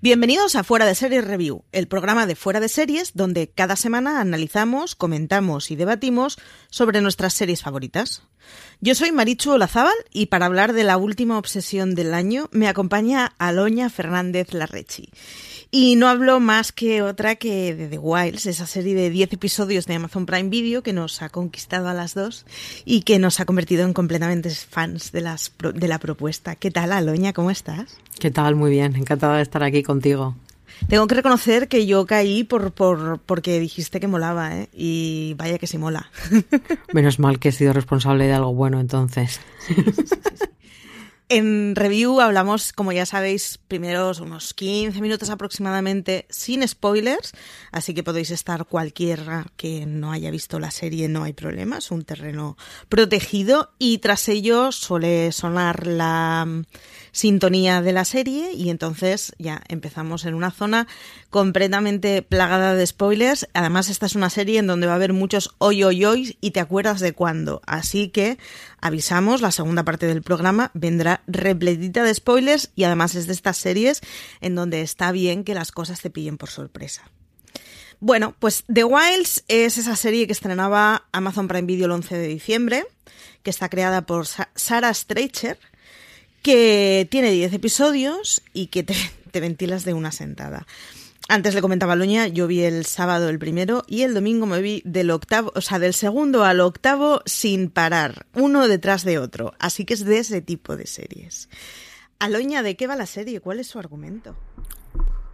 Bienvenidos a Fuera de Series Review, el programa de Fuera de Series donde cada semana analizamos, comentamos y debatimos sobre nuestras series favoritas. Yo soy Marichu Olazábal y para hablar de la última obsesión del año me acompaña Aloña Fernández Larrechi. Y no hablo más que otra que de The Wilds, esa serie de 10 episodios de Amazon Prime Video que nos ha conquistado a las dos y que nos ha convertido en completamente fans de, las, de la propuesta. ¿Qué tal, Aloña? ¿Cómo estás? ¿Qué tal? Muy bien, encantada de estar aquí contigo. Tengo que reconocer que yo caí por, por porque dijiste que molaba, ¿eh? Y vaya que sí mola. Menos mal que he sido responsable de algo bueno entonces. Sí, sí, sí, en review hablamos, como ya sabéis, primero unos 15 minutos aproximadamente sin spoilers, así que podéis estar cualquiera que no haya visto la serie, no hay problema, es un terreno protegido y tras ello suele sonar la sintonía de la serie y entonces ya empezamos en una zona completamente plagada de spoilers. Además, esta es una serie en donde va a haber muchos hoy, hoy, hoy y te acuerdas de cuándo. Así que avisamos, la segunda parte del programa vendrá repletita de spoilers y además es de estas series en donde está bien que las cosas te pillen por sorpresa. Bueno, pues The Wilds es esa serie que estrenaba Amazon Prime Video el 11 de diciembre, que está creada por Sarah Streicher, que tiene 10 episodios y que te, te ventilas de una sentada. Antes le comentaba a yo vi el sábado el primero y el domingo me vi del octavo, o sea, del segundo al octavo sin parar, uno detrás de otro. Así que es de ese tipo de series. Aloña, ¿de qué va la serie? ¿Cuál es su argumento?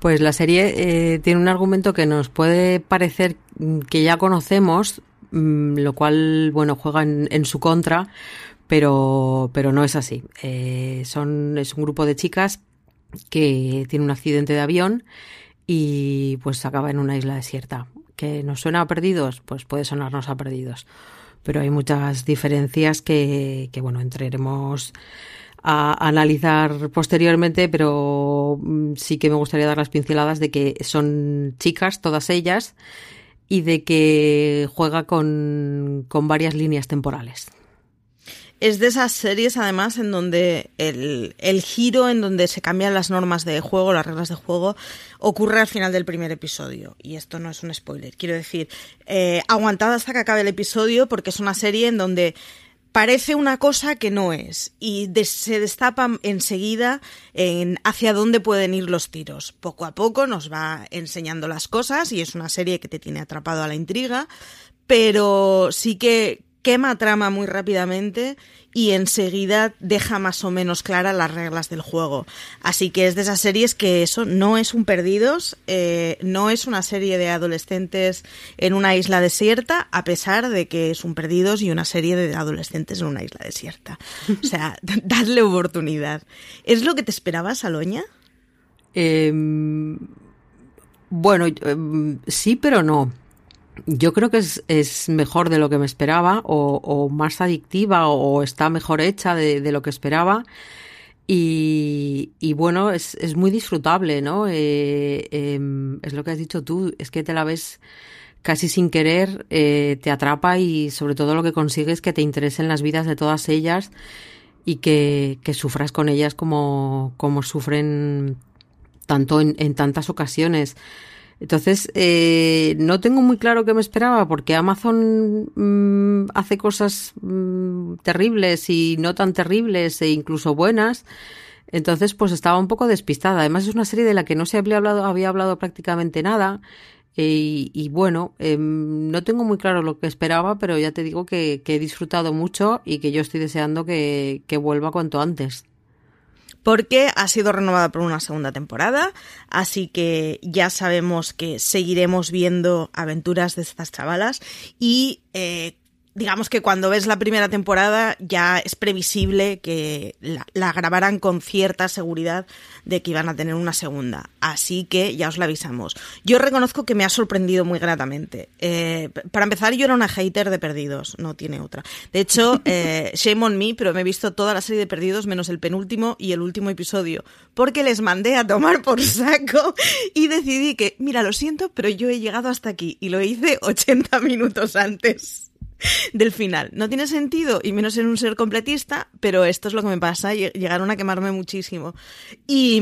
Pues la serie eh, tiene un argumento que nos puede parecer que ya conocemos, mm, lo cual, bueno, juega en, en su contra, pero, pero no es así. Eh, son, es un grupo de chicas que tiene un accidente de avión y pues acaba en una isla desierta. ¿Que nos suena a perdidos? Pues puede sonarnos a perdidos. Pero hay muchas diferencias que, que bueno, entraremos a analizar posteriormente, pero mm, sí que me gustaría dar las pinceladas de que son chicas, todas ellas, y de que juega con, con varias líneas temporales es de esas series además en donde el, el, giro en donde se cambian las normas de juego, las reglas de juego, ocurre al final del primer episodio. Y esto no es un spoiler. Quiero decir, eh, aguantad hasta que acabe el episodio porque es una serie en donde parece una cosa que no es y se destapa enseguida en hacia dónde pueden ir los tiros. Poco a poco nos va enseñando las cosas y es una serie que te tiene atrapado a la intriga, pero sí que quema trama muy rápidamente y enseguida deja más o menos claras las reglas del juego. Así que es de esas series que eso no es un perdidos, eh, no es una serie de adolescentes en una isla desierta, a pesar de que es un perdidos y una serie de adolescentes en una isla desierta. O sea, dadle oportunidad. ¿Es lo que te esperabas, Aloña? Eh, bueno, eh, sí, pero no. Yo creo que es, es, mejor de lo que me esperaba, o, más adictiva, o, está mejor hecha de, lo que esperaba. Y, bueno, es, es muy disfrutable, ¿no? Eh, eh, es lo que has dicho tú, es que te la ves casi sin querer, eh, te atrapa y sobre todo lo que consigues es que te interesen las vidas de todas ellas y que, que sufras con ellas como, como sufren tanto en, en tantas ocasiones. Entonces, eh, no tengo muy claro qué me esperaba porque Amazon mmm, hace cosas mmm, terribles y no tan terribles e incluso buenas. Entonces, pues estaba un poco despistada. Además, es una serie de la que no se había hablado, había hablado prácticamente nada. Y, y bueno, eh, no tengo muy claro lo que esperaba, pero ya te digo que, que he disfrutado mucho y que yo estoy deseando que, que vuelva cuanto antes porque ha sido renovada por una segunda temporada, así que ya sabemos que seguiremos viendo aventuras de estas chavalas y eh, digamos que cuando ves la primera temporada ya es previsible que la, la, grabaran con cierta seguridad de que iban a tener una segunda. Así que ya os la avisamos. Yo reconozco que me ha sorprendido muy gratamente. Eh, para empezar, yo era una hater de Perdidos, no tiene otra. De hecho, eh, shame on me, pero me he visto toda la serie de Perdidos menos el penúltimo y el último episodio, porque les mandé a tomar por saco y decidí que, mira, lo siento, pero yo he llegado hasta aquí y lo hice 80 minutos antes del final. No tiene sentido, y menos en un ser completista, pero esto es lo que me pasa, llegaron a quemarme muchísimo. Y,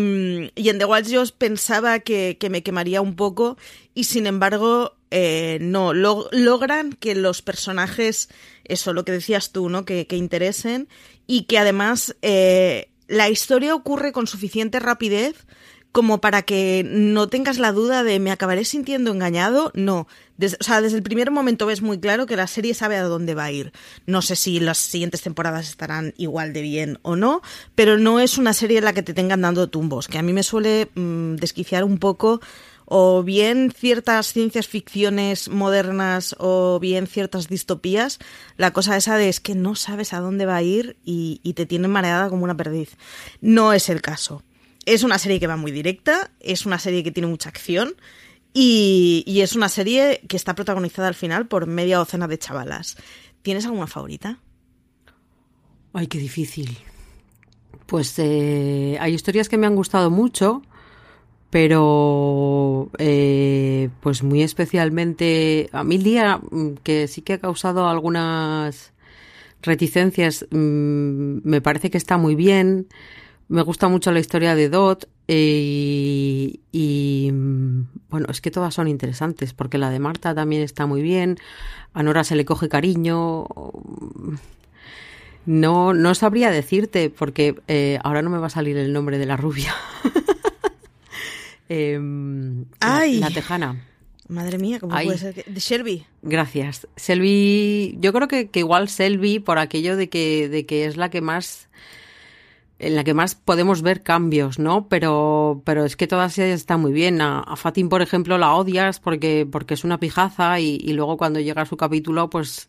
en The Watch yo pensaba que, que, me quemaría un poco, y sin embargo, eh, no, lo, logran que los personajes, eso, lo que decías tú, ¿no? Que, que interesen, y que además eh, la historia ocurre con suficiente rapidez como para que no tengas la duda de me acabaré sintiendo engañado, no. Des, o sea, desde el primer momento ves muy claro que la serie sabe a dónde va a ir. No sé si las siguientes temporadas estarán igual de bien o no, pero no es una serie en la que te tengan dando tumbos, que a mí me suele mmm, desquiciar un poco o bien ciertas ciencias ficciones modernas o bien ciertas distopías, la cosa esa de es que no sabes a dónde va a ir y, y te tienen mareada como una perdiz. No es el caso. Es una serie que va muy directa, es una serie que tiene mucha acción y, y, es una serie que está protagonizada al final por media docena de chavalas. ¿Tienes alguna favorita? Ay, qué difícil. Pues eh, hay historias que me han gustado mucho, pero eh, pues muy especialmente a mí día mm, que sí que ha causado algunas reticencias, mmm, me parece que está muy bien. Me gusta mucho la historia de Dot eh, y, y, bueno, es que todas son interesantes porque la de Marta también está muy bien. A Nora se le coge cariño. No, no sabría decirte porque eh, ahora no me va a salir el nombre de la rubia. eh, Ay. La, la, tejana. Madre mía, ¿cómo Ay. puede ser? De Shelby. Gracias. Selby, yo creo que, que igual Selby por aquello de que, de que es la que más en la que más podemos ver cambios, ¿no? Pero, pero es que todas ellas están muy bien. A, Fatin, por ejemplo, la odias porque, porque es una pijaza y, y luego cuando llega su capítulo, pues,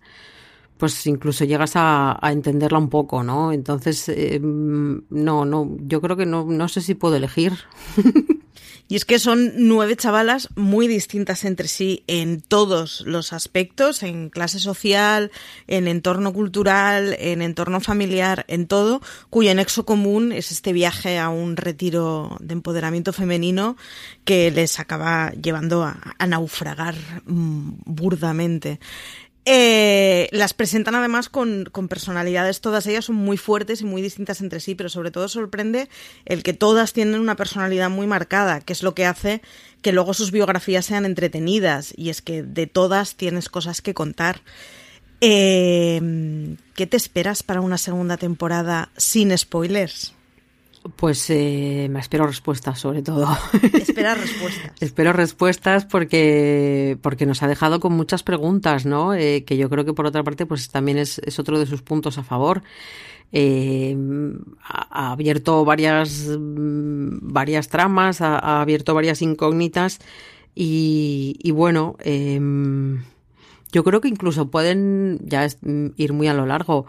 pues incluso llegas a, a entenderla un poco, ¿no? Entonces, eh, no, no, yo creo que no, no sé si puedo elegir. Y es que son nueve chavalas muy distintas entre sí en todos los aspectos, en clase social, en entorno cultural, en entorno familiar, en todo, cuyo nexo común es este viaje a un retiro de empoderamiento femenino que les acaba llevando a, a naufragar mmm, burdamente. Eh, las presentan además con, con, personalidades, todas ellas son muy fuertes y muy distintas entre sí, pero sobre todo sorprende el que todas tienen una personalidad muy marcada, que es lo que hace que luego sus biografías sean entretenidas, y es que de todas tienes cosas que contar. Eh, ¿Qué te esperas para una segunda temporada sin spoilers? Pues eh, me espero respuestas, sobre todo. Espera respuestas. espero respuestas porque, porque nos ha dejado con muchas preguntas, ¿no? Eh, que yo creo que por otra parte, pues también es, es otro de sus puntos a favor. Eh, ha, ha, abierto varias, varias tramas, ha, ha abierto varias incógnitas y, y bueno, eh, yo creo que incluso pueden ya ir muy a lo largo,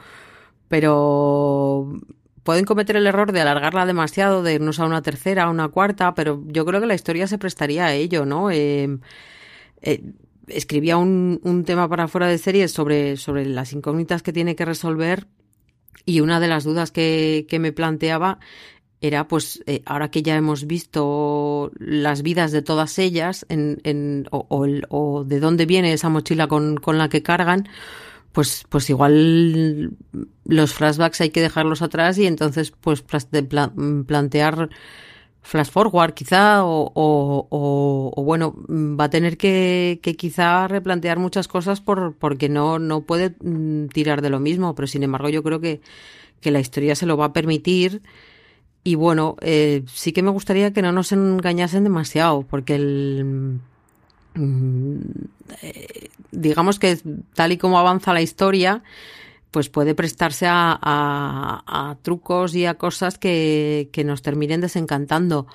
pero pueden cometer el error de alargarla demasiado, de irnos a una tercera, a una cuarta, pero yo creo que la historia se prestaría a ello, ¿no? Eh, eh, escribía un, tema para fuera de series sobre, sobre las incógnitas que tiene que resolver y una de las dudas que, que me planteaba era pues eh, ahora que ya hemos visto las vidas de todas ellas en, en, o, o, de dónde viene esa mochila con, con la que cargan, pues, pues igual los flashbacks hay que dejarlos atrás y entonces pues plantear flash forward quizá o, o, o, o, bueno va a tener que, que quizá replantear muchas cosas por, porque no, no puede mm, tirar de lo mismo pero sin embargo yo creo que, que la historia se lo va a permitir y bueno eh, sí que me gustaría que no nos engañasen demasiado porque el digamos que tal y como avanza la historia, pues puede prestarse a, a, a trucos y a cosas que, que, nos terminen desencantando.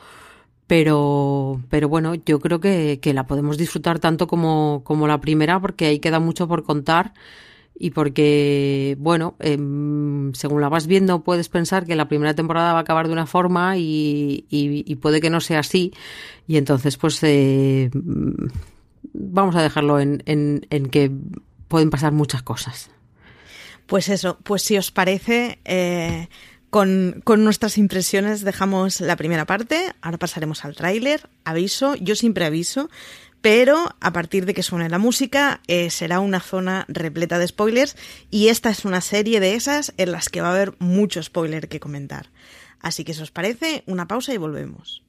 Pero, pero bueno, yo creo que, que la podemos disfrutar tanto como, como la primera, porque ahí queda mucho por contar. y porque, bueno, em, según la vas viendo puedes pensar que la primera temporada va a acabar de una forma y, y, puede que no sea así y entonces pues eh, vamos a dejarlo en, en, que pueden pasar muchas cosas. Pues eso, pues si os parece, eh, con, con, nuestras impresiones dejamos la primera parte, ahora pasaremos al tráiler, aviso, yo siempre aviso, pero a partir de que suene la música eh, será una zona repleta de spoilers y esta es una serie de esas en las que va a haber mucho spoiler que comentar. Así que si os parece, una pausa y volvemos.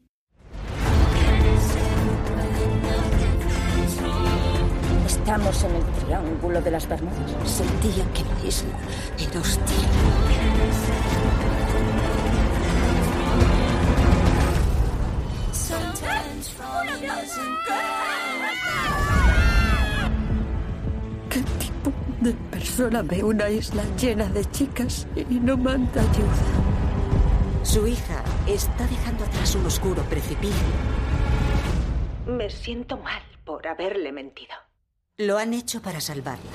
Estamos en el Triángulo de las Bermudas. Sentía que la isla era hostil. ¿Qué tipo de persona ve una isla llena de chicas y no manda ayuda? Su hija está dejando atrás un oscuro precipicio. Me siento mal por haberle mentido. Lo han hecho para salvarla.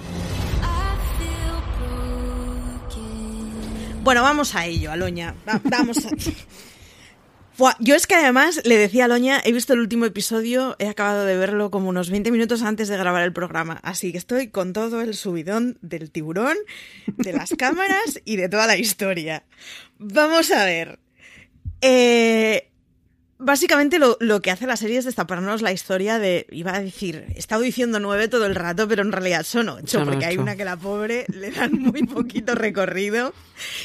Bueno, vamos a ello, Aloña. vamos a... yo es que además le decía a Aloña, he visto el último episodio, he acabado de verlo como unos 20 minutos antes de grabar el programa, así que estoy con todo el subidón del tiburón, de las cámaras y de toda la historia. Vamos a ver. Eh, Básicamente lo, que hace la serie es destaparnos la historia de, iba a decir, he estado diciendo nueve todo el rato, pero en realidad son ocho, porque hay una que la pobre le dan muy poquito recorrido.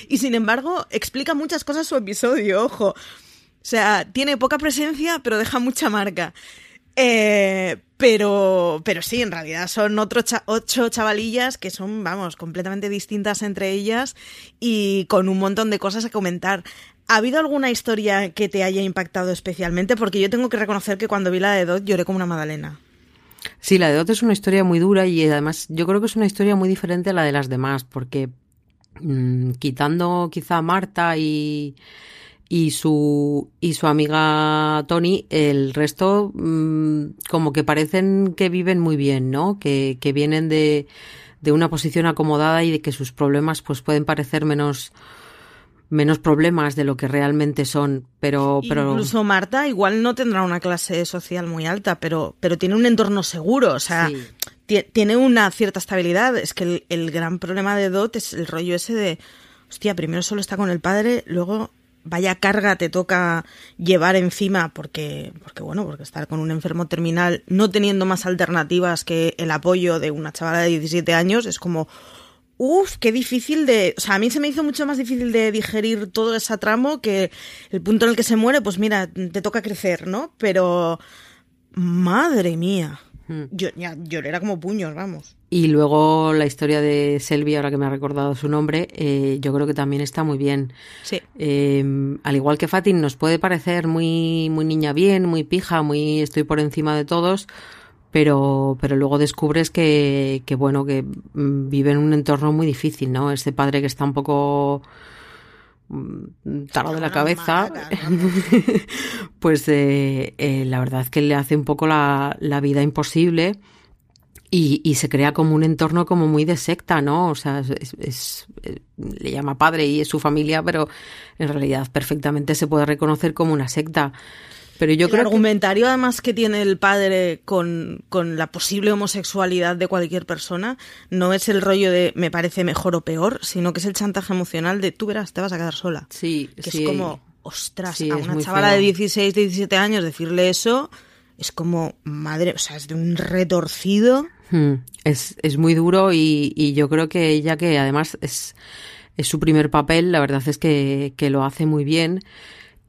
Y sin embargo, explica muchas cosas su episodio, ojo. O sea, tiene poca presencia, pero deja mucha marca. Eh, pero, pero sí, en realidad son otro ocho chavalillas que son, vamos, completamente distintas entre ellas y con un montón de cosas a comentar. ¿Ha habido alguna historia que te haya impactado especialmente? Porque yo tengo que reconocer que cuando vi la de Dot lloré como una magdalena. Sí, la de Dot es una historia muy dura y además yo creo que es una historia muy diferente a la de las demás, porque mm, quitando quizá a Marta y, y su y su amiga Tony, el resto mm, como que parecen que viven muy bien, ¿no? Que, que vienen de, de una posición acomodada y de que sus problemas pues pueden parecer menos menos problemas de lo que realmente son, pero, pero... Incluso Marta igual no tendrá una clase social muy alta, pero, pero tiene un entorno seguro, o sea, tiene una cierta estabilidad. Es que el, el, gran problema de Dot es el rollo ese de, hostia, primero solo está con el padre, luego vaya carga te toca llevar encima porque, porque bueno, porque estar con un enfermo terminal no teniendo más alternativas que el apoyo de una chavala de 17 años es como Uf, qué difícil de... O sea, a mí se me hizo mucho más difícil de digerir todo ese tramo que el punto en el que se muere, pues mira, te toca crecer, ¿no? Pero... Madre mía. Hmm. Yo, ya, lloré era como puños, vamos. Y luego la historia de Selvi, ahora que me ha recordado su nombre, eh, yo creo que también está muy bien. Sí. Eh, al igual que Fatin, nos puede parecer muy, muy niña bien, muy pija, muy estoy por encima de todos, pero, pero luego descubres que, que, bueno, que mm, vive en un entorno muy difícil, ¿no? Este padre que está un poco mm, tarado de la cabeza, pues eh, eh, la verdad es que le hace un poco la, la vida imposible y, y, se crea como un entorno como muy de secta, ¿no? O sea, es, es, le llama padre y es su familia, pero en realidad perfectamente se puede reconocer como una secta. Pero yo el creo argumentario además que tiene el padre con, con, la posible homosexualidad de cualquier persona no es el rollo de me parece mejor o peor, sino que es el chantaje emocional de tú verás, te vas a quedar sola. Sí, que sí. es como, ostras, a una chavala de 16, 17 años decirle eso es como, madre, o sea, es de un retorcido. Hmm. Es, es muy duro y, y yo creo que ella que además es, es su primer papel, la verdad es que, que lo hace muy bien.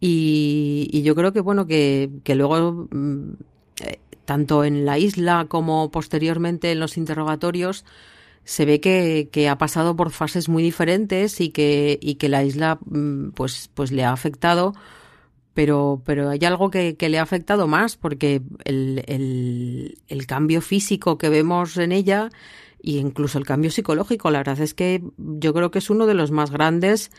Y, yo creo que, bueno, que, que luego, mm, eh, tanto en la isla como posteriormente en los interrogatorios, se ve que, que, ha pasado por fases muy diferentes y que, y que la isla mm, pues, pues le ha afectado, pero, pero hay algo que, que le ha afectado más, porque el, el, el, cambio físico que vemos en ella e incluso el cambio psicológico, la verdad es que yo creo que es uno de los más grandes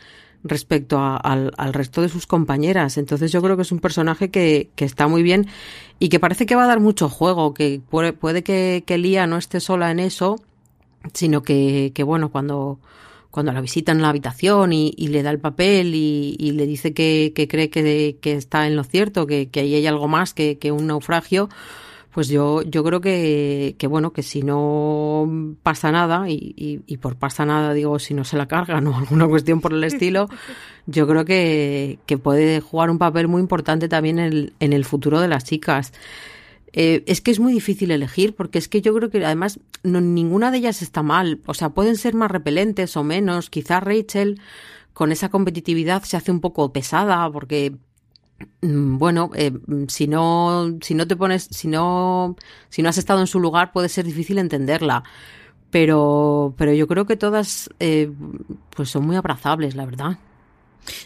respecto al, al, resto de sus compañeras. Entonces yo creo que es un personaje que, que, está muy bien y que parece que va a dar mucho juego, que puede, puede que, que Lía no esté sola en eso, sino que, que bueno, cuando, cuando la visita en la habitación y, le da el papel y, le dice que, cree que, está en lo cierto, que, ahí hay algo más que, un naufragio, pues yo, yo creo que, bueno, que si no pasa nada, y, y, por pasa nada digo si no se la cargan o alguna cuestión por el estilo, yo creo que, puede jugar un papel muy importante también en en el futuro de las chicas. Eh, es que es muy difícil elegir porque es que yo creo que además no, ninguna de ellas está mal. O sea, pueden ser más repelentes o menos. Quizá Rachel con esa competitividad se hace un poco pesada porque mm, bueno, eh, si no, si no te pones, si no, si no has estado en su lugar, puede ser difícil entenderla. Pero, pero yo creo que todas, eh, pues son muy abrazables, la verdad.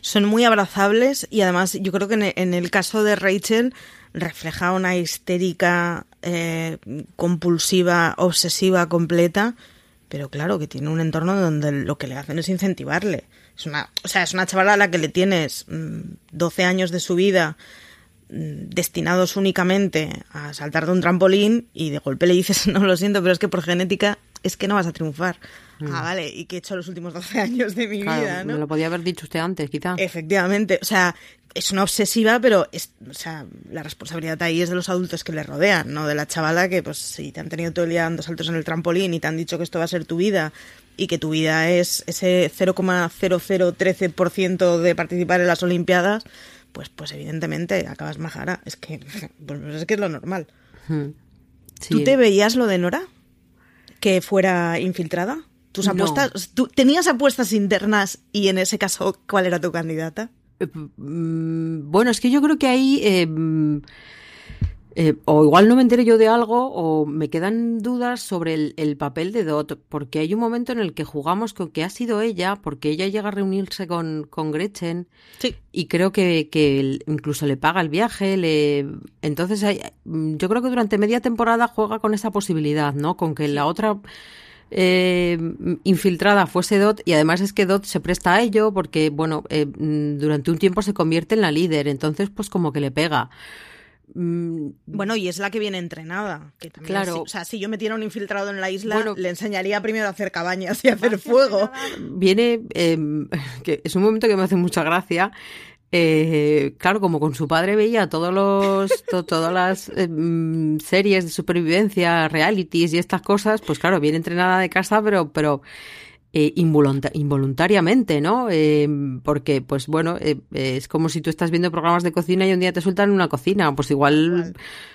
Son muy abrazables y además yo creo que en el caso de Rachel refleja una histérica eh, compulsiva, obsesiva completa, pero claro que tiene un entorno donde lo que le hacen es incentivarle. Es una, o sea, es una chavala a la que le tienes 12 mm, años de su vida destinados únicamente a saltar de un trampolín y de golpe le dices, no lo siento, pero es que por genética es que no vas a triunfar. Mm. Ah, vale, y que he hecho los últimos 12 años de mi vida, ¿no? Me lo podía haber dicho usted antes, quizá. Efectivamente, o sea, es una obsesiva, pero es, o sea, la responsabilidad ahí es de los adultos que le rodean, no de la chavala que, pues, si te han tenido todo el día dando saltos en el trampolín y te han dicho que esto va a ser tu vida y que tu vida es ese 0,0013% de participar en las Olimpiadas, pues, pues evidentemente acabas majara. Es que, pues, es que es lo normal. ¿Tú te veías lo de Nora? ¿Que fuera infiltrada? ¿Tus apuestas? ¿tú ¿Tenías apuestas internas y en ese caso cuál era tu candidata? Eh, mm, bueno, es que yo creo que ahí eh, mm, eh, o igual no me enteré yo de algo o me quedan dudas sobre el, papel de Dot, porque hay un momento en el que jugamos con que ha sido ella, porque ella llega a reunirse con, con Gretchen sí. y creo que, que, incluso le paga el viaje, le... entonces mm, yo creo que durante media temporada juega con esa posibilidad, ¿no? Con que la otra eh, infiltrada fuese Dot y además es que Dot se presta a ello porque, bueno, eh, durante un tiempo se convierte en la líder, entonces pues como que le pega. Mm, bueno, y es la que viene entrenada. Que claro. o sea, si yo metiera un infiltrado en la isla, le enseñaría primero a hacer cabañas y a hacer fuego. Viene, em, que es un momento que me hace mucha gracia, eh, claro, como con su padre veía todos los, todas las eh, mm, series de supervivencia, realities y estas cosas, pues claro, viene entrenada de casa, pero, pero eh, involuntariamente, ¿no? porque, pues bueno, es como si tú estás viendo programas de cocina y un día te sueltan en una cocina, pues igual,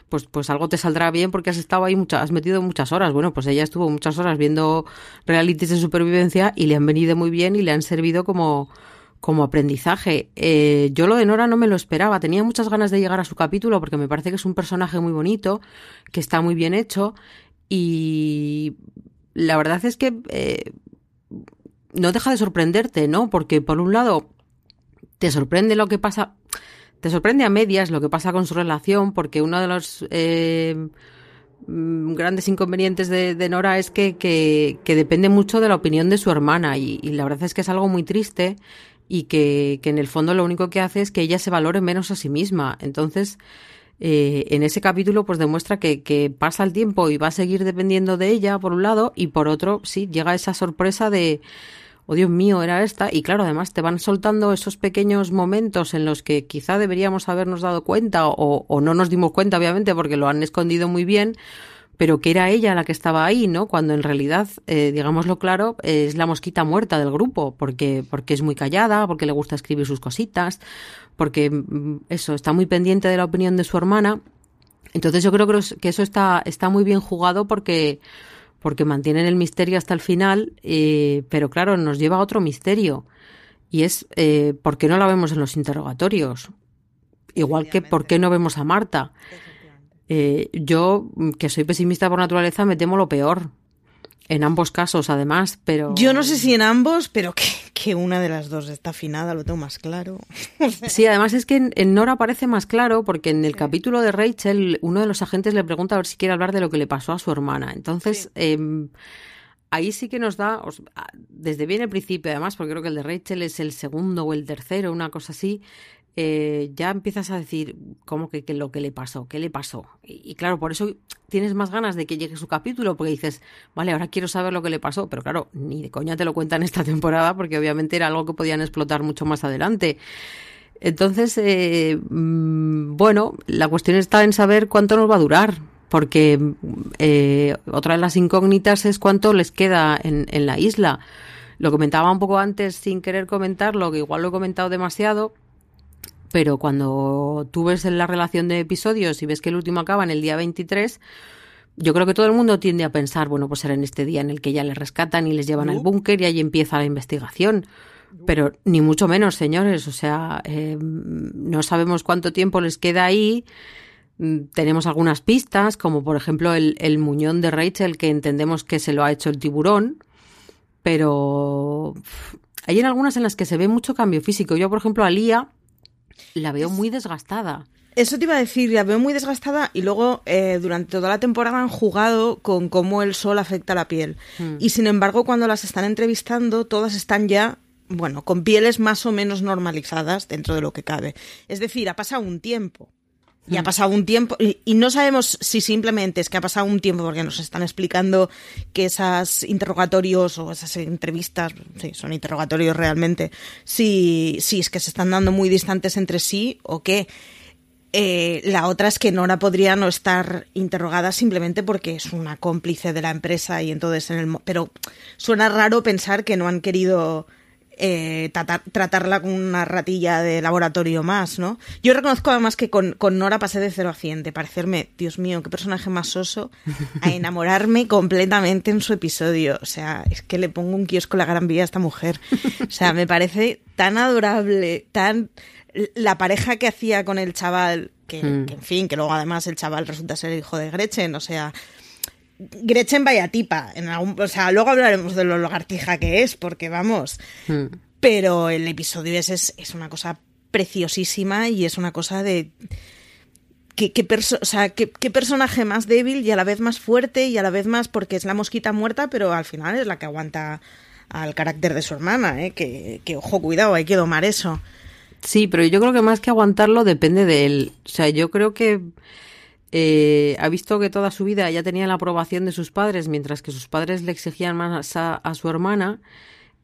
pues, pues algo te saldrá bien porque has estado ahí muchas, has metido muchas horas. Bueno, pues ella estuvo muchas horas viendo realities de supervivencia y le han venido muy bien y le han servido como como aprendizaje. Eh, yo lo de Nora no me lo esperaba. Tenía muchas ganas de llegar a su capítulo porque me parece que es un personaje muy bonito, que está muy bien hecho y la verdad es que eh, no deja de sorprenderte, ¿no? Porque por un lado te sorprende lo que pasa, te sorprende a medias lo que pasa con su relación, porque uno de los eh, mm, grandes inconvenientes de, Nora es que, que, depende mucho de la opinión de su hermana y, y, la verdad es que es algo muy triste y que, que, en el fondo lo único que hace es que ella se valore menos a sí misma. Entonces, eh, en ese capítulo, pues demuestra que, que, pasa el tiempo y va a seguir dependiendo de ella, por un lado, y por otro, sí, llega esa sorpresa de, oh Dios mío, era esta. Y claro, además te van soltando esos pequeños momentos en los que quizá deberíamos habernos dado cuenta o, o no nos dimos cuenta, obviamente, porque lo han escondido muy bien pero que era ella la que estaba ahí, ¿no? Cuando en realidad, eh, digámoslo claro, es la mosquita muerta del grupo, porque, porque es muy callada, porque le gusta escribir sus cositas, porque mm, eso, está muy pendiente de la opinión de su hermana. Entonces yo creo que eso está, está muy bien jugado porque, porque mantienen el misterio hasta el final, eh, pero claro, nos lleva a otro misterio. Y es eh, por qué no la vemos en los interrogatorios. Igual que por qué no vemos a Marta. Eh, yo, que soy pesimista por naturaleza, me temo lo peor. En ambos casos, además, pero... Yo no sé si en ambos, pero que, una de las dos está afinada, lo tengo más claro. sí, además es que en, Nora parece más claro, porque en el capítulo de Rachel, uno de los agentes le pregunta a ver si quiere hablar de lo que le pasó a su hermana. Entonces, em, ahí sí que nos da, desde bien el principio, además, porque creo que el de Rachel es el segundo o el tercero, una cosa así, eh, ya empiezas a decir, ¿cómo que, lo que le pasó? ¿Qué le pasó? Y, claro, por eso tienes más ganas de que llegue su capítulo, porque dices, vale, ahora quiero saber lo que le pasó, pero claro, ni de coña te lo cuentan esta temporada, porque obviamente era algo que podían explotar mucho más adelante. Entonces, eh, mm, bueno, la cuestión está en saber cuánto nos va a durar, porque eh, otra de las incógnitas es cuánto les queda en, en la isla. Lo comentaba un poco antes sin querer comentarlo, que igual lo he comentado demasiado, pero cuando tú ves la relación de episodios y ves que el último acaba en el día 23, yo creo que todo el mundo tiende a pensar, bueno, pues será en este día en el que ya les rescatan y les llevan al búnker y ahí empieza la investigación. Pero ni mucho menos, señores. O sea, eh, no sabemos cuánto tiempo les queda ahí. Mm, tenemos algunas pistas, como por ejemplo el, el muñón de Rachel, que entendemos que se lo ha hecho el tiburón. Pero hay en algunas en las que se ve mucho cambio físico. Yo, por ejemplo, a Lía la veo muy desgastada. Eso te iba a decir, la veo muy desgastada y luego eh, durante toda la temporada han jugado con cómo el sol afecta la piel. Hmm. Y sin embargo, cuando las están entrevistando, todas están ya, bueno, con pieles más o menos normalizadas dentro de lo que cabe. Es decir, ha pasado un tiempo. Y ha mm. pasado un tiempo, y, no sabemos si simplemente es que ha pasado un tiempo porque nos están explicando que esos interrogatorios o esas entrevistas, sí, son interrogatorios realmente, si, si es que se están dando muy distantes entre sí o qué. Eh, la otra es que Nora podría no estar interrogada simplemente porque es una cómplice de la empresa y entonces en el... Pero suena raro pensar que no han querido eh, tratarla con una ratilla de laboratorio más, ¿no? Yo reconozco además que con, Nora pasé de 0 a 100, de parecerme, Dios mío, qué personaje más soso, a enamorarme completamente en su episodio. O sea, es que le pongo un kiosco la gran vía a esta mujer. O sea, me parece tan adorable, tan... La pareja que hacía con el chaval, que, hmm. que en fin, que luego además el chaval resulta ser el hijo de Gretchen, o sea, Gretchen vaya tipa. En algún, o sea, luego hablaremos de lo lagartija que es, porque vamos. Hmm. Pero el episodio es, es, una cosa preciosísima y es una cosa de. ¿Qué, qué, o sea, qué, personaje más débil y a la vez más fuerte y a la vez más porque es la mosquita muerta, pero al final es la que aguanta al carácter de su hermana, ¿eh? que, que ojo, cuidado, hay que domar eso. Sí, pero yo creo que más que aguantarlo depende de él. O sea, yo creo que eh, ha visto que toda su vida ya tenía la aprobación de sus padres, mientras que sus padres le exigían más a, su hermana.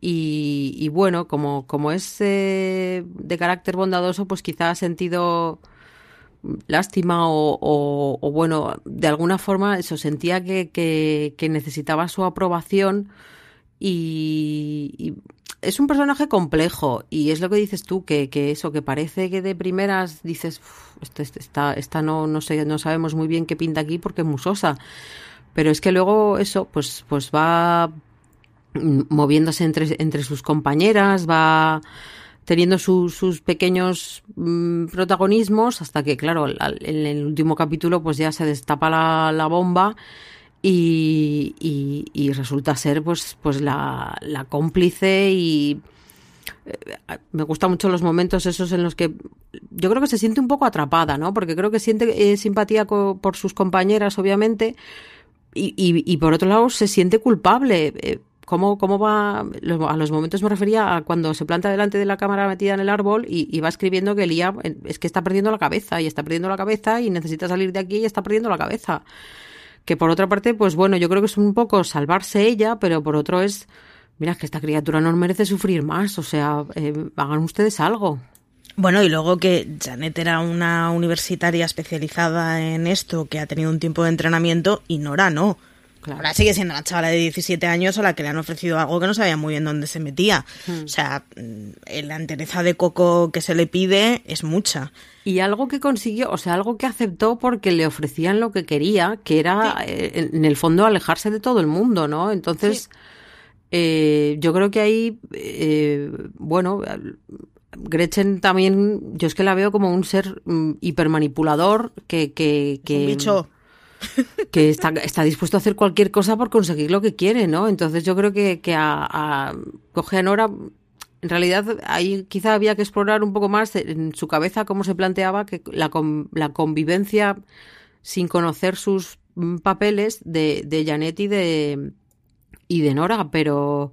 Y, bueno, como, como es eh, de carácter bondadoso, pues quizá ha sentido lástima o, bueno, de alguna forma eso, sentía que, que, necesitaba su aprobación y, es un personaje complejo y es lo que dices tú, que, que eso, que parece que de primeras dices, esta, esta, esta no, no, sé, no sabemos muy bien qué pinta aquí porque es musosa. Pero es que luego eso, pues, pues va moviéndose entre, entre sus compañeras, va teniendo sus pequeños mm, protagonismos hasta que, claro, en el último capítulo pues ya se destapa la, la bomba y, y, resulta ser pues, pues la, la cómplice y eh, me gustan mucho los momentos esos en los que yo creo que se siente un poco atrapada, ¿no? Porque creo que siente eh, simpatía por sus compañeras, obviamente, y, y, por otro lado se siente culpable. Eh, ¿Cómo, ¿Cómo va? A los momentos me refería a cuando se planta delante de la cámara metida en el árbol y, va escribiendo que Elía es que está perdiendo la cabeza y está perdiendo la cabeza y necesita salir de aquí y está perdiendo la cabeza. Que por otra parte, pues bueno, yo creo que es un poco salvarse ella, pero por otro es mira, que esta criatura no merece sufrir más, o sea, eh, hagan ustedes algo. Bueno, y luego que Janet era una universitaria especializada en esto, que ha tenido un tiempo de entrenamiento, y Nora no. Ahora sigue siendo una chavala de 17 años a la que le han ofrecido algo que no sabía muy bien dónde se metía. Hmm. O sea, mm, la entereza de coco que se le pide es mucha. Y algo que consiguió, o sea, algo que aceptó porque le ofrecían lo que quería, que era, eh, en el fondo, alejarse de todo el mundo, ¿no? Entonces... Eh, yo creo que ahí, eh, bueno, Gretchen también, yo es que la veo como un ser mm, hipermanipulador que... que, que que está, dispuesto a hacer cualquier cosa por conseguir lo que quiere, ¿no? Entonces yo creo que, que a, a, coge a Nora, en realidad ahí quizá había que explorar un poco más en su cabeza cómo se planteaba que la, la convivencia sin conocer sus mm, papeles de, de Janet y de, y de Nora, pero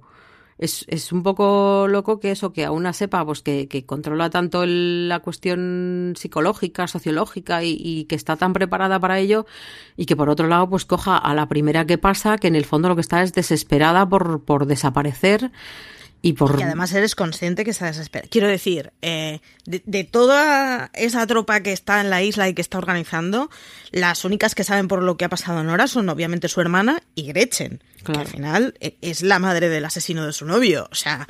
es, es un poco loco que eso, que a una sepa pues que, que controla tanto la cuestión psicológica, sociológica y, y, que está tan preparada para ello y que por otro lado pues coja a la primera que pasa que en el fondo lo que está es desesperada por, por desaparecer y, por... y además eres consciente que está desesperada. Quiero decir, eh, de, de, toda esa tropa que está en la isla y que está organizando, las únicas que saben por lo que ha pasado en Nora son obviamente su hermana y Gretchen, claro. que al final eh, es la madre del asesino de su novio. O sea.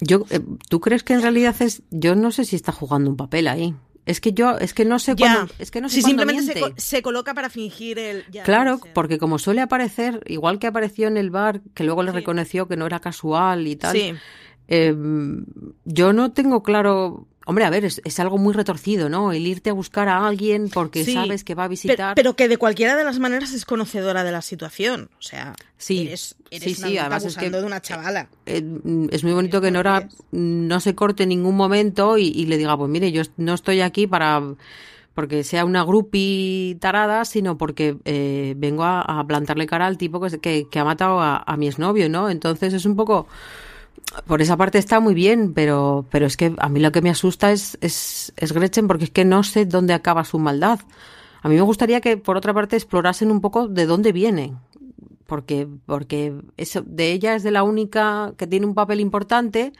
Yo, eh, ¿Tú crees que en realidad es.? Yo no sé si está jugando un papel ahí. Es que yo, es que no sé cuándo, es que no sé si simplemente se, co se, coloca para fingir el. Ya, claro, porque como suele aparecer, igual que apareció en el bar, que luego le sí. reconoció que no era casual y tal. Sí. Eh, yo no tengo claro. Hombre, a ver, es, es, algo muy retorcido, ¿no? El irte a buscar a alguien porque sí, sabes que va a visitar. Pero, pero, que de cualquiera de las maneras es conocedora de la situación. O sea, sí, eres, eres sí, sí, además es que de una chavala. Eh, es muy bonito que Nora no se corte en ningún momento y, y le diga, pues mire, yo no estoy aquí para porque sea una grupi tarada, sino porque eh, vengo a, a, plantarle cara al tipo que, que, que ha matado a, a mi exnovio, ¿no? Entonces es un poco por esa parte está muy bien, pero, pero es que a mí lo que me asusta es, es, es Gretchen porque es que no sé dónde acaba su maldad. A mí me gustaría que, por otra parte, explorasen un poco de dónde viene. Porque, porque eso, de ella es de la única que tiene un papel importante,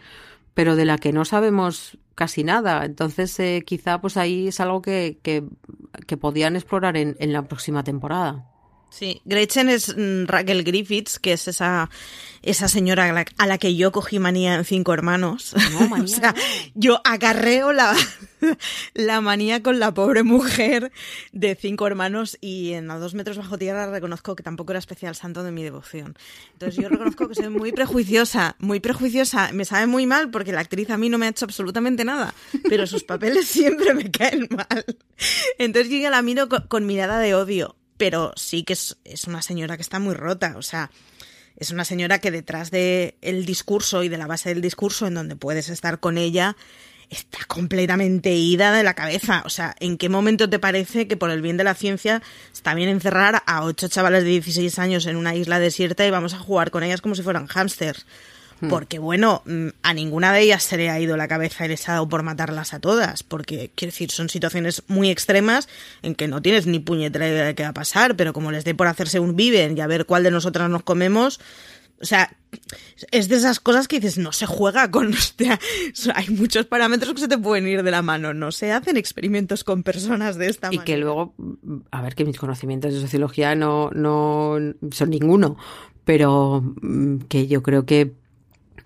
pero de la que no sabemos casi nada. Entonces, eh, quizá pues ahí es algo que, que, que podían explorar en, en la próxima temporada. Sí, Gretchen es Raquel Griffiths, que es esa, esa señora a la, a la, que yo cogí manía en Cinco Hermanos. No, manía, o sea, no. yo acarreo la, la manía con la pobre mujer de Cinco Hermanos y en A Dos Metros Bajo Tierra reconozco que tampoco era especial santo de mi devoción. Entonces yo reconozco que soy muy prejuiciosa, muy prejuiciosa. Me sabe muy mal porque la actriz a mí no me ha hecho absolutamente nada, pero sus papeles siempre me caen mal. Entonces yo ya la miro con, con mirada de odio pero sí que es, es, una señora que está muy rota, o sea, es una señora que detrás del el discurso y de la base del discurso en donde puedes estar con ella está completamente ida de la cabeza. O sea, ¿en qué momento te parece que por el bien de la ciencia está bien encerrar a ocho chavales de 16 años en una isla desierta y vamos a jugar con ellas como si fueran hámsters? Porque, bueno, mm, a ninguna de ellas se le ha ido la cabeza y les ha dado por matarlas a todas. Porque, quiero decir, son situaciones muy extremas en que no tienes ni puñetera idea de qué va a pasar, pero como les dé por hacerse un viven y a ver cuál de nosotras nos comemos. O sea, es de esas cosas que dices, no se juega con. Hostia, hay muchos parámetros que se te pueden ir de la mano. No se hacen experimentos con personas de esta y manera. Y que luego, a ver, que mis conocimientos de sociología no, no son ninguno, pero mm, que yo creo que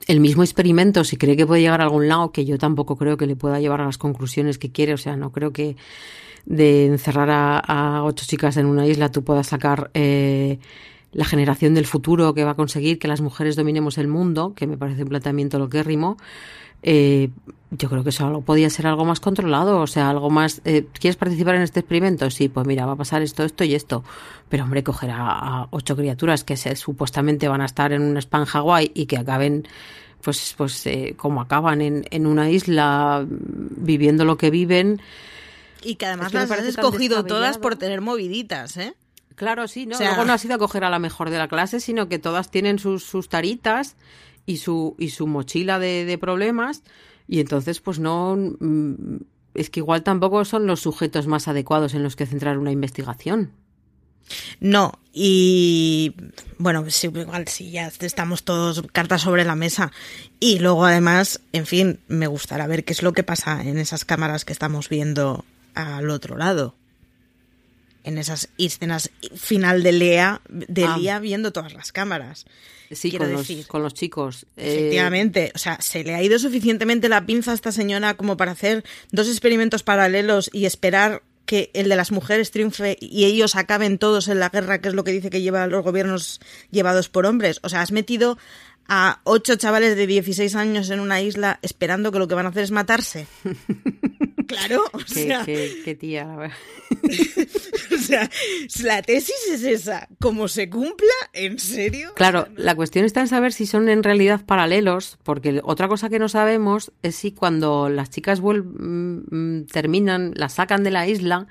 el mismo experimento, si cree que puede llegar a algún lado, que yo tampoco creo que le pueda llevar a las conclusiones que quiere, o sea, no creo que de encerrar a, ocho chicas en una isla tú puedas sacar eh, la generación del futuro que va a conseguir que las mujeres dominemos el mundo, que me parece un planteamiento lo que rimo. Eh, yo creo que eso podía ser algo más controlado, o sea, algo más. Eh, ¿Quieres participar en este experimento? Sí, pues mira, va a pasar esto, esto y esto. Pero hombre, coger a, a ocho criaturas que se, supuestamente van a estar en un spa en Hawái y que acaben, pues, pues eh, como acaban en, en, una isla viviendo lo que viven. Y que además es que las has escogido todas por tener moviditas, ¿eh? Claro, sí, ¿no? O sea, Luego no ha sido a coger a la mejor de la clase, sino que todas tienen sus, sus taritas y su, y su mochila de, problemas. Y entonces, pues no. Es que igual tampoco son los sujetos más adecuados en los que centrar una investigación. No, y bueno, sí, igual sí, ya estamos todos cartas sobre la mesa. Y luego además, en fin, me gustará ver qué es lo que pasa en esas cámaras que estamos viendo al otro lado. En esas escenas final de Lea, de ah. Lea viendo todas las cámaras. Sí, con los, con los, chicos. Efectivamente. Eh... O sea, se le ha ido suficientemente la pinza a esta señora como para hacer dos experimentos paralelos y esperar que el de las mujeres triunfe y ellos acaben todos en la guerra, que es lo que dice que lleva los gobiernos llevados por hombres. O sea, has metido a ocho chavales de 16 años en una isla esperando que lo que van a hacer es matarse. claro, o qué, sea... Qué, qué tía, o sea, la tesis es esa. Como se cumpla, ¿en serio? Claro, o sea, no... la cuestión está en saber si son en realidad paralelos, porque otra cosa que no sabemos es si cuando las chicas vuelven, terminan, las sacan de la isla,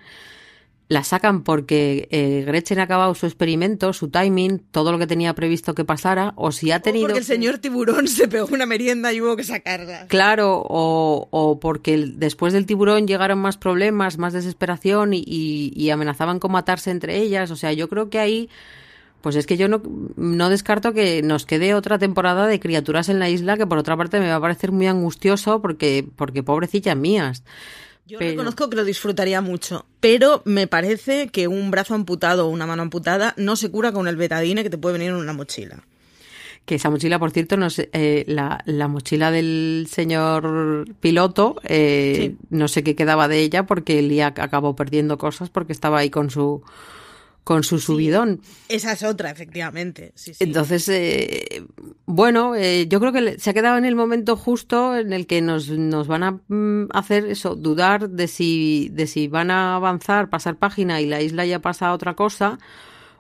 la sacan porque eh, Gretchen ha acabado su experimento, su timing, todo lo que tenía previsto que pasara, o si ha tenido... porque el señor tiburón se pegó una merienda y hubo que sacarla. Claro, o, o porque después del tiburón llegaron más problemas, más desesperación y, y, amenazaban con matarse entre ellas. O sea, yo creo que ahí... Pues es que yo no, no descarto que nos quede otra temporada de criaturas en la isla que por otra parte me va a parecer muy angustioso porque, porque pobrecillas mías. Yo reconozco que lo disfrutaría mucho, pero me parece que un brazo amputado o una mano amputada no se cura con el betadine que te puede venir en una mochila. Que esa mochila, por cierto, no sé, eh, la, la, mochila del señor piloto, eh, no sé qué quedaba de ella porque el día acabó perdiendo cosas porque estaba ahí con su con su subidón. esa es otra, efectivamente. Entonces, eh, bueno, eh, yo creo que se ha quedado en el momento justo en el que nos, nos van a mm, hacer eso, dudar de si, de si van a avanzar, pasar página y la isla ya pasa a otra cosa,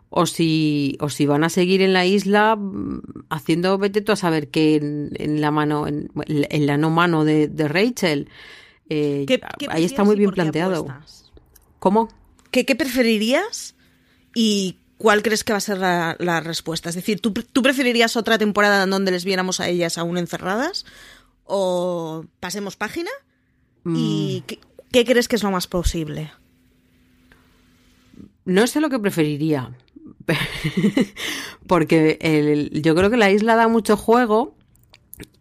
o si, o si van a seguir en la isla mm, haciendo, vete a saber qué en, la mano, en, la no mano de, Rachel. Eh, ahí está muy bien planteado. ¿Cómo? ¿Qué, ¿Qué preferirías? ¿Y cuál crees que va a ser la, respuesta? Es decir, ¿tú, preferirías otra temporada en donde les viéramos a ellas aún encerradas? ¿O pasemos página? ¿Y mm. qué, crees que es lo más posible? No sé lo que preferiría. Porque yo creo que la isla da mucho juego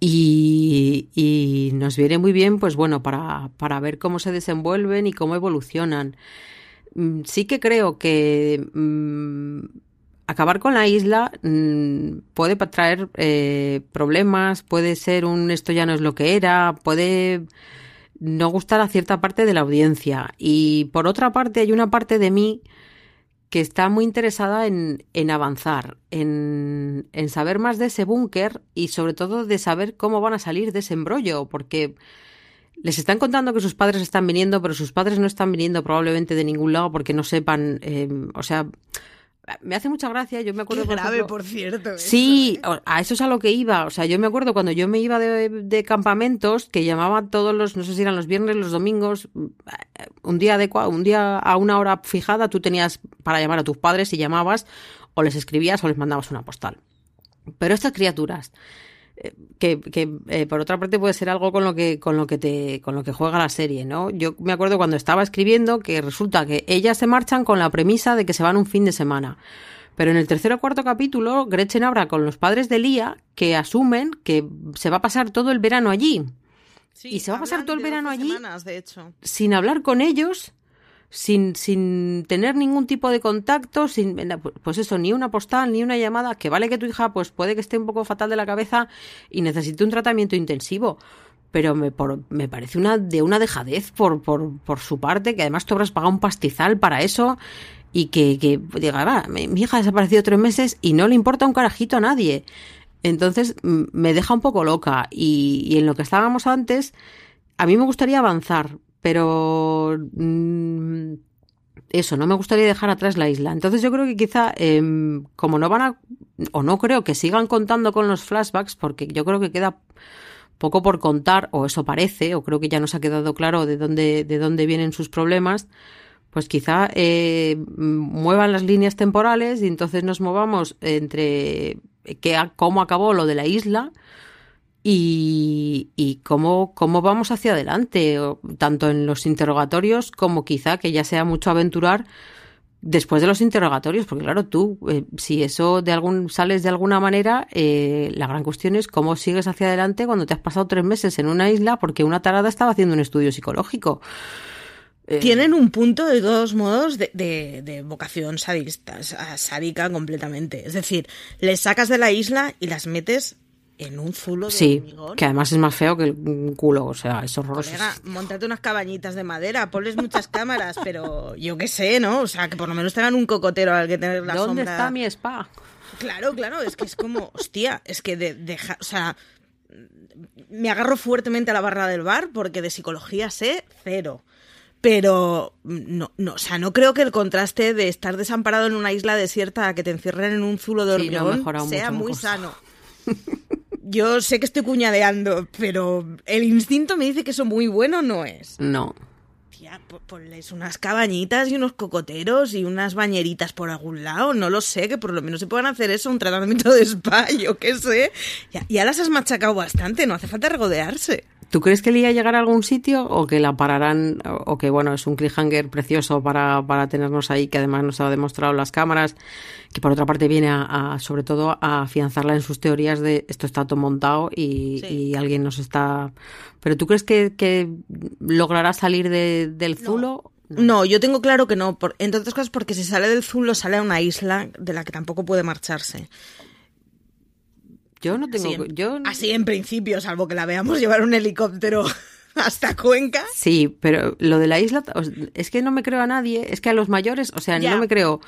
y, y, nos viene muy bien, pues bueno, para, para ver cómo se desenvuelven y cómo evolucionan. Mm, sí que creo que mm, acabar con la isla mm, puede traer eh, problemas, puede ser un esto ya no es lo que era, puede no gustar a cierta parte de la audiencia. Y por otra parte, hay una parte de mí que está muy interesada en, avanzar, en, en, saber más de ese búnker y sobre todo de saber cómo van a salir de ese embrollo, porque les están contando que sus padres están viniendo, pero sus padres no están viniendo probablemente de ningún lado porque no sepan, eh, o sea, me hace mucha gracia, yo me acuerdo... Qué grave, por, cierto. Sí, ¿eh? a eso es a lo que iba, o sea, yo me acuerdo cuando yo me iba de, campamentos, que llamaba todos los, no sé si eran los viernes, los domingos, un día, adecuado, un día a una hora fijada, tú tenías para llamar a tus padres y llamabas, o les escribías o les mandabas una postal. Pero estas criaturas que, que eh, por otra parte puede ser algo con lo que con lo que te con lo que juega la serie no yo me acuerdo cuando estaba escribiendo que resulta que ellas se marchan con la premisa de que se van un fin de semana. Pero en el tercer o cuarto capítulo Gretchen habla con los padres de Lía que asumen que se va a pasar todo el verano allí. Y se va a pasar todo el verano allí de hecho. sin hablar con ellos sin, sin tener ningún tipo de contacto, sin, pues eso, ni una postal, ni una llamada, que vale que tu hija pues puede que esté un poco fatal de la cabeza y necesite un tratamiento intensivo, pero me, me parece una de una dejadez por, por, por su parte, que además tú habrás pagado un pastizal para eso y que, que diga, va, mi, hija ha desaparecido tres meses y no le importa un carajito a nadie. Entonces me deja un poco loca y, y en lo que estábamos antes, a mí me gustaría avanzar, pero mm, eso, no me gustaría dejar atrás la isla. Entonces yo creo que quizá, em, como no van a, o no creo que sigan contando con los flashbacks, porque yo creo que queda poco por contar, o eso parece, o creo que ya nos ha quedado claro de dónde, de dónde vienen sus problemas, pues quizá eh, muevan las líneas temporales y entonces nos movamos entre cómo acabó lo de la isla, y, cómo, cómo vamos hacia adelante, tanto en los interrogatorios como quizá que ya sea mucho aventurar después de los interrogatorios, porque claro, tú, eh, si eso de algún sales de alguna manera, eh, la gran cuestión es cómo sigues hacia adelante cuando te has pasado tres meses en una isla porque una tarada estaba haciendo un estudio psicológico. Eh, Tienen un punto de todos modos de, de, vocación sadista, sádica completamente. Es decir, les sacas de la isla y las metes en un zulo de sí, que además es más feo que el culo, o sea, es horroroso. Colega, montate unas cabañitas de madera, ponles muchas cámaras, pero yo qué sé, ¿no? O sea, que por lo menos tengan un cocotero al que tener la ¿Dónde está mi spa? Claro, claro, es que es como, hostia, es que de, deja, o sea, me agarro fuertemente a la barra del bar porque de psicología sé cero. Pero no, no, o sea, no creo que el contraste de estar desamparado en una isla desierta a que te encierren en un zulo de hormigón sea muy sano. Yo sé que estoy cuñadeando, pero el instinto me dice que eso muy bueno no es. No. Ya, ponles unas cabañitas y unos cocoteros y unas bañeritas por algún lado. No lo sé, que por lo menos se puedan hacer eso, un tratamiento de spa, yo qué sé. Ya, ya las has machacado bastante, no hace falta regodearse. ¿Tú crees que Lía llegará a algún sitio o que la pararán o que, bueno, es un cliffhanger precioso para, para tenernos ahí, que además nos ha demostrado las cámaras, que por otra parte viene a, sobre todo a afianzarla en sus teorías de esto está todo montado y, alguien nos está... ¿Pero tú crees que, logrará salir del Zulo? No. yo tengo claro que no. Por, entre otras cosas porque si sale del Zulo sale a una isla de la que tampoco puede marcharse. Yo no tengo. Así en, yo... así en principio, salvo que la veamos llevar un helicóptero hasta Cuenca. Sí, pero lo de la isla, es que no me creo a nadie, es que a los mayores, o sea, no me creo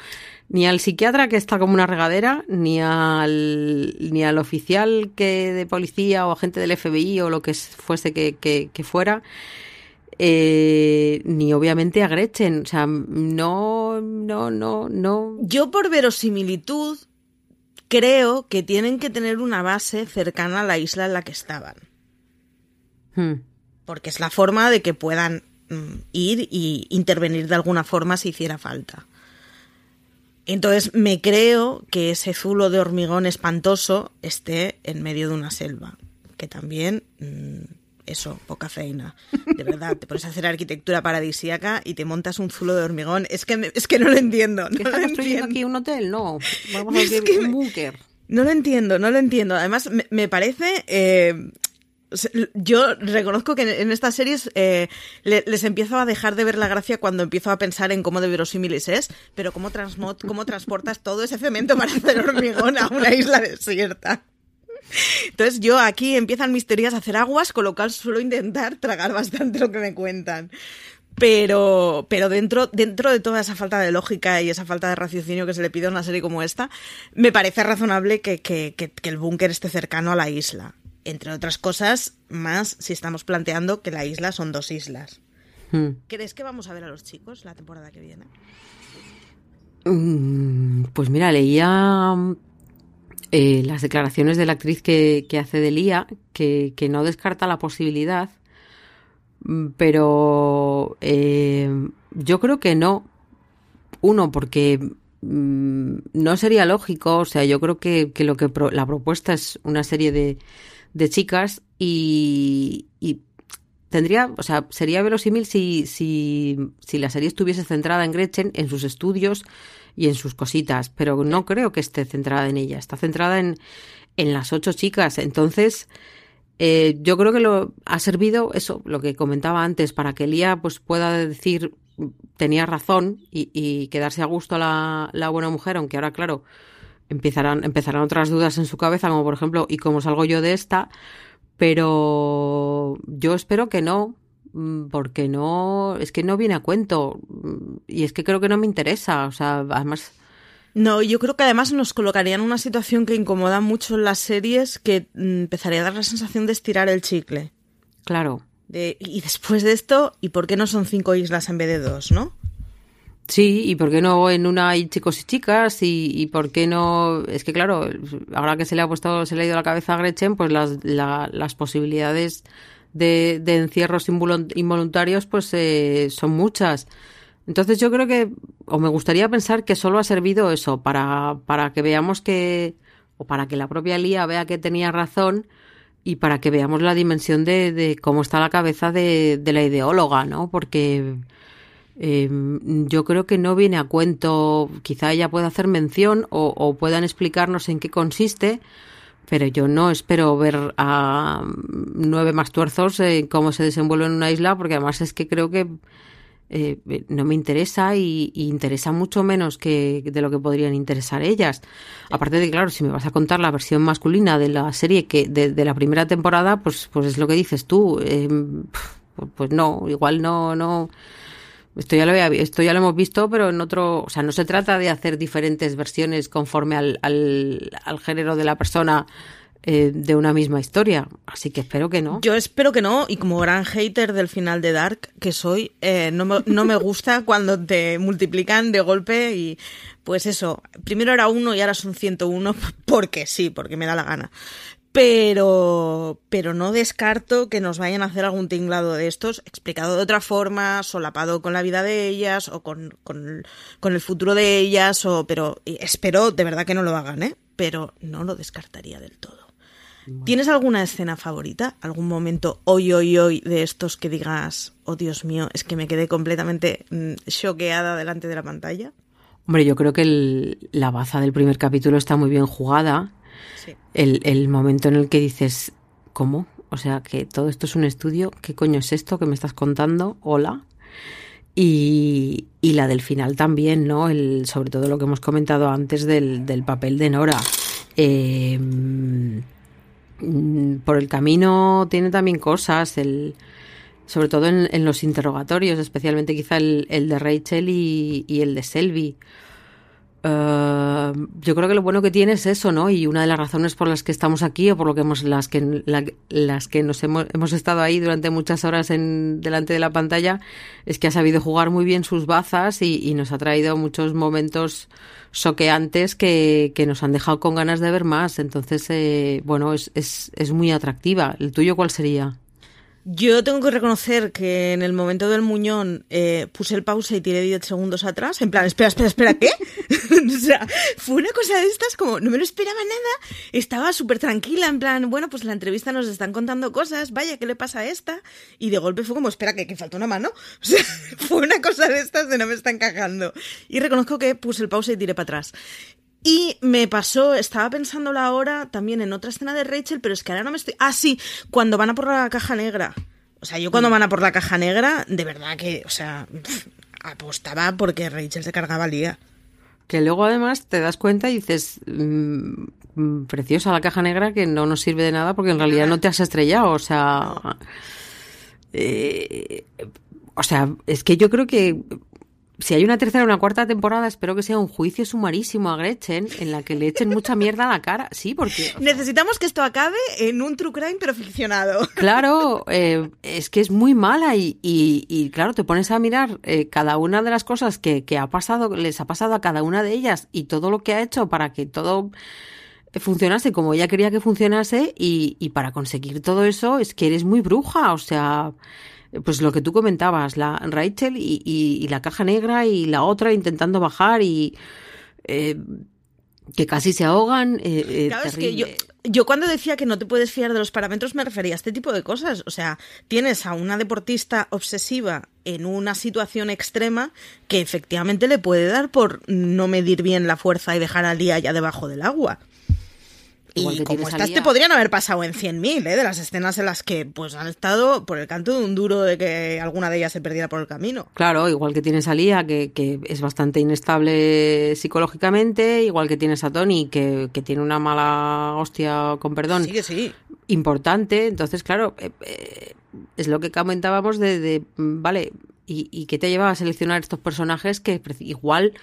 ni al psiquiatra que está como una regadera, ni al, ni al oficial que de policía o agente del FBI o lo que fuese que, que, fuera. Eh, ni obviamente a Gretchen, o sea, no, no, no, no. Yo por verosimilitud creo que tienen que tener una base cercana a la isla en la que estaban. Hmm. Porque es la forma de que puedan mm, ir y intervenir de alguna forma si hiciera falta. Entonces me creo que ese zulo de hormigón espantoso esté en medio de una selva, que también mm, eso, poca feina. De verdad, te pones a hacer arquitectura paradisíaca y te montas un zulo de hormigón. Es que, es que no lo entiendo. No ¿Está construyendo aquí un hotel? No. Vamos a hacer un búnker. No lo entiendo, no lo entiendo. Además, me, parece... Eh, yo reconozco que en estas series eh, les empiezo a dejar de ver la gracia cuando empiezo a pensar en cómo de verosímiles es, pero cómo, cómo transportas todo ese cemento para hacer hormigón a una isla desierta. Entonces yo aquí empiezan mis teorías a hacer aguas, con lo cual suelo intentar tragar bastante lo que me cuentan. Pero, pero dentro, dentro de toda esa falta de lógica y esa falta de raciocinio que se le pide a una serie como esta, me parece razonable que, que, que, el búnker esté cercano a la isla. Entre otras cosas, más si estamos planteando que la isla son dos islas. Hmm. ¿Crees que vamos a ver a los chicos la temporada que viene? Mm, pues mira, leía eh, las declaraciones de la actriz que, hace de Lía, que, no descarta la posibilidad, mm, pero eh, yo creo que no. Uno, porque mm, no sería lógico, o sea, yo creo que, lo que la propuesta es una serie de, de chicas y, y, tendría, o sea, sería verosímil si, si, si la serie estuviese centrada en Gretchen, en sus estudios, y en sus cositas, pero no creo que esté centrada en ella, está centrada en, en las ocho chicas. Entonces, eh, yo creo que lo ha servido eso, lo que comentaba antes, para que Lía pues pueda decir tenía razón y, quedarse a gusto la, la, buena mujer, aunque ahora, claro, empezarán, empezarán otras dudas en su cabeza, como por ejemplo, ¿y cómo salgo yo de esta? Pero yo espero que no, porque no, es que no viene a cuento mm, y es que creo que no me interesa, o sea, además... No, yo creo que además nos colocaría en una situación que incomoda mucho en las series, que mm, empezaría a dar la sensación de estirar el chicle. Claro. De, y después de esto, ¿y por qué no son cinco islas en vez de dos, no? Sí, y por qué no en una hay chicos y chicas y, y por qué no es que claro ahora que se le ha puesto se le ha ido la cabeza a Gretchen pues las, las posibilidades de, encierros involuntarios pues eh, son muchas. Entonces yo creo que, o me gustaría pensar que solo ha servido eso, para, para que veamos que, o para que la propia Lía vea que tenía razón y para que veamos la dimensión de, de cómo está la cabeza de, de la ideóloga, ¿no? Porque em, yo creo que no viene a cuento, quizá ella pueda hacer mención o, o puedan explicarnos en qué consiste, pero yo no espero ver a nueve más tuerzos eh, cómo se desenvuelve en una isla, porque además es que creo que eh, no me interesa y, interesa mucho menos que de lo que podrían interesar ellas. Aparte de, claro, si me vas a contar la versión masculina de la serie que de, la primera temporada, pues, pues es lo que dices tú. Eh, pues no, igual no, no esto ya, lo había, esto ya lo hemos visto, pero en otro. O sea, no se trata de hacer diferentes versiones conforme al, al, al género de la persona eh, de una misma historia. Así que espero que no. Yo espero que no. Y como gran hater del final de Dark que soy, eh, no, me, no me gusta cuando te multiplican de golpe y. Pues eso, primero era uno y ahora son 101 porque sí, porque me da la gana pero, pero no descarto que nos vayan a hacer algún tinglado de estos, explicado de otra forma, solapado con la vida de ellas o con, con, con el futuro de ellas, o, pero espero de verdad que no lo hagan, ¿eh? Pero no lo descartaría del todo. ¿Tienes alguna escena favorita? ¿Algún momento hoy, hoy, hoy de estos que digas, oh Dios mío, es que me quedé completamente mm, choqueada delante de la pantalla? Hombre, yo creo que la baza del primer capítulo está muy bien jugada el, momento en el que dices, ¿cómo? O sea, que todo esto es un estudio, ¿qué coño es esto que me estás contando? Hola. Y, la del final también, ¿no? El, sobre todo lo que hemos comentado antes del, papel de Nora. Em, por el camino tiene también cosas, el, sobre todo en, los interrogatorios, especialmente quizá el, de Rachel y, y el de Selby. Eh, yo creo que lo bueno que tiene es eso, ¿no? Y una de las razones por las que estamos aquí o por lo que hemos las que las que nos hemos, hemos estado ahí durante muchas horas en delante de la pantalla es que ha sabido jugar muy bien sus bazas y, nos ha traído muchos momentos soqueantes que, que, nos han dejado con ganas de ver más. Entonces, eh, bueno, es, es, es muy atractiva. ¿El tuyo cuál sería? Yo tengo que reconocer que en el momento del muñón eh, puse el pausa y tiré 10 segundos atrás, en plan, espera, espera, espera, ¿qué? o sea, fue una cosa de estas como, no me lo esperaba nada, estaba súper tranquila, en plan, bueno, pues la entrevista nos están contando cosas, vaya, ¿qué le pasa a esta? Y de golpe fue como, espera, que, que falta una mano. O sea, fue una cosa de estas de no me está encajando. Y reconozco que puse el pausa y tiré para atrás. Y me pasó, estaba pensando ahora también en otra escena de Rachel, pero es que ahora no me estoy. Ah, sí, cuando van a por la caja negra. O sea, yo cuando mm. van a por la caja negra, de verdad que, o sea, apostaba porque Rachel se cargaba al día. Que luego además te das cuenta y dices, mm, mm, preciosa la caja negra que no nos sirve de nada porque en realidad no te has estrellado. O sea, eh, o sea, es que yo creo que si hay una tercera o una cuarta temporada, espero que sea un juicio sumarísimo a Gretchen en la que le echen mucha mierda a la cara. Sí, porque... Necesitamos que esto acabe en un true crime pero ficcionado. Claro, eh, es que es muy mala y, y, claro, te pones a mirar eh, cada una de las cosas que, que ha pasado, les ha pasado a cada una de ellas y todo lo que ha hecho para que todo funcionase como ella quería que funcionase y, y para conseguir todo eso es que eres muy bruja, o sea pues lo que tú comentabas, la Rachel y, la caja negra y la otra intentando bajar y eh, que casi se ahogan. Eh, eh, claro, es que yo, yo cuando decía que no te puedes fiar de los parámetros me refería a este tipo de cosas. O sea, tienes a una deportista obsesiva en una situación extrema que efectivamente le puede dar por no medir bien la fuerza y dejar al día ya debajo del agua y como estas te podrían haber pasado en 100.000, ¿eh? De las escenas en las que pues han estado por el canto de un duro de que alguna de ellas se perdiera por el camino. Claro, igual que tienes a Lía, que, que es bastante inestable psicológicamente, igual que tienes a Tony, que, que tiene una mala hostia, con perdón. Sí, sí. Importante. Entonces, claro, eh, eh, es lo que comentábamos de, de vale, ¿y, ¿y qué te lleva a seleccionar estos personajes que igual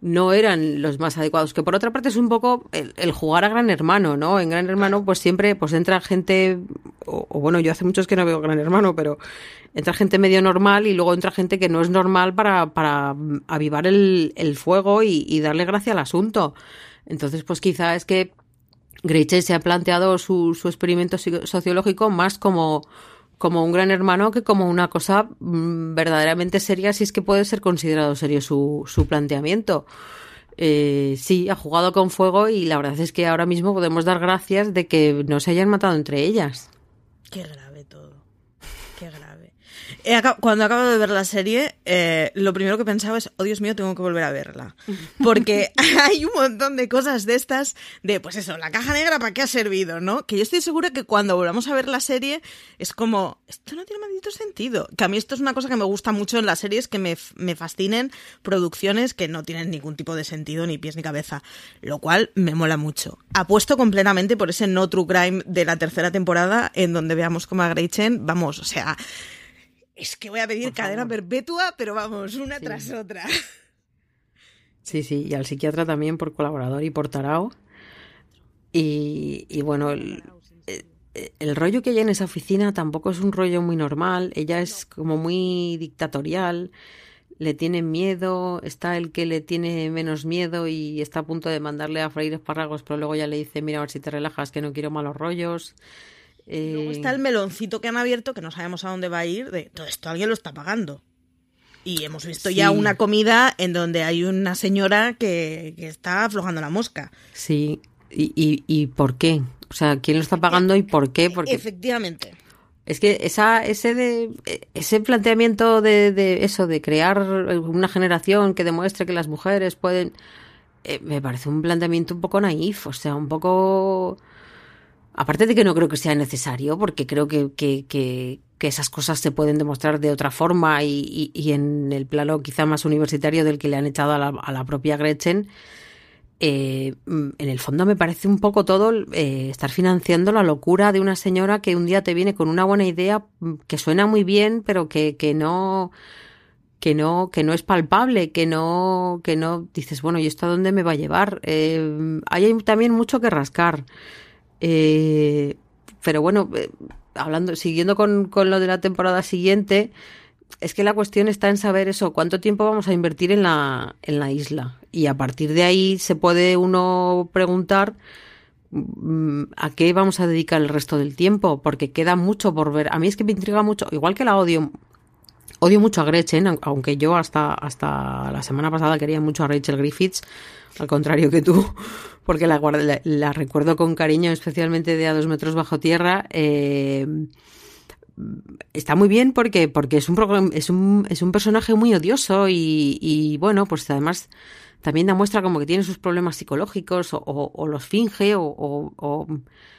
no eran los más adecuados. Que por otra parte es un poco el, jugar a Gran Hermano, ¿no? En Gran Hermano pues siempre pues entra gente, o, bueno, yo hace muchos que no veo Gran Hermano, pero entra gente medio normal y luego entra gente que no es normal para, para avivar el, el fuego y, y, darle gracia al asunto. Entonces pues quizá es que Greiche se ha planteado su, su experimento sociológico más como como un gran hermano que como una cosa mm, verdaderamente seria, si es que puede ser considerado serio su, su planteamiento. Eh, sí, ha jugado con fuego y la verdad es que ahora mismo podemos dar gracias de que no se hayan matado entre ellas. Qué cuando acabo de ver la serie, eh, lo primero que pensaba es, oh Dios mío, tengo que volver a verla. Porque hay un montón de cosas de estas, de pues eso, la caja negra, ¿para qué ha servido? ¿No? Que yo estoy segura que cuando volvamos a ver la serie es como, esto no tiene maldito sentido. Que a mí esto es una cosa que me gusta mucho en las series, que me, me fascinen producciones que no tienen ningún tipo de sentido, ni pies ni cabeza. Lo cual me mola mucho. Apuesto completamente por ese no true crime de la tercera temporada, en donde veamos como a Gretchen, vamos, o sea es que voy a pedir cadena perpetua, pero vamos, una tras otra. Sí, sí, y al psiquiatra también por colaborador y por tarao. Y, y bueno, el, el, rollo que hay en esa oficina tampoco es un rollo muy normal. Ella es como muy dictatorial. le tienen miedo, está el que le tiene menos miedo y está a punto de mandarle a freír espárragos, pero luego ya le dice, mira, a ver si te relajas, que no quiero malos rollos. Luego está el meloncito que han abierto, que no sabemos a dónde va a ir, de todo esto alguien lo está pagando. Y hemos visto ya una comida en donde hay una señora que, está aflojando la mosca. Sí, ¿Y, y, y por qué? O sea, ¿quién lo está pagando y por qué? Porque... Efectivamente. Es que esa, ese, de, ese planteamiento de, de, eso, de crear una generación que demuestre que las mujeres pueden, eh, me parece un planteamiento un poco naif, o sea, un poco... Aparte de que no creo que sea necesario, porque creo que, que, que, esas cosas se pueden demostrar de otra forma y, y, en el plano quizá más universitario del que le han echado a la, a la propia Gretchen, eh, en el fondo me parece un poco todo eh, estar financiando la locura de una señora que un día te viene con una buena idea mm, que suena muy bien, pero que, que no que no que no es palpable, que no que no dices bueno y esto a dónde me va a llevar. Eh, hay también mucho que rascar, eh, pero bueno eh, hablando siguiendo con, con lo de la temporada siguiente es que la cuestión está en saber eso, cuánto tiempo vamos a invertir en la, en la isla. Y a partir de ahí se puede uno preguntar mm, a qué vamos a dedicar el resto del tiempo, porque queda mucho por ver. A mí es que me intriga mucho, igual que la odio, odio mucho a Gretchen, aunque yo hasta, hasta la semana pasada quería mucho a Rachel Griffiths, al contrario que tú, porque la, la, la recuerdo con cariño, especialmente de a dos metros bajo tierra. Eh, está muy bien porque, porque es, un, es, un, es un personaje muy odioso y, y, bueno, pues además también demuestra como que tiene sus problemas psicológicos o, o, los finge o, o,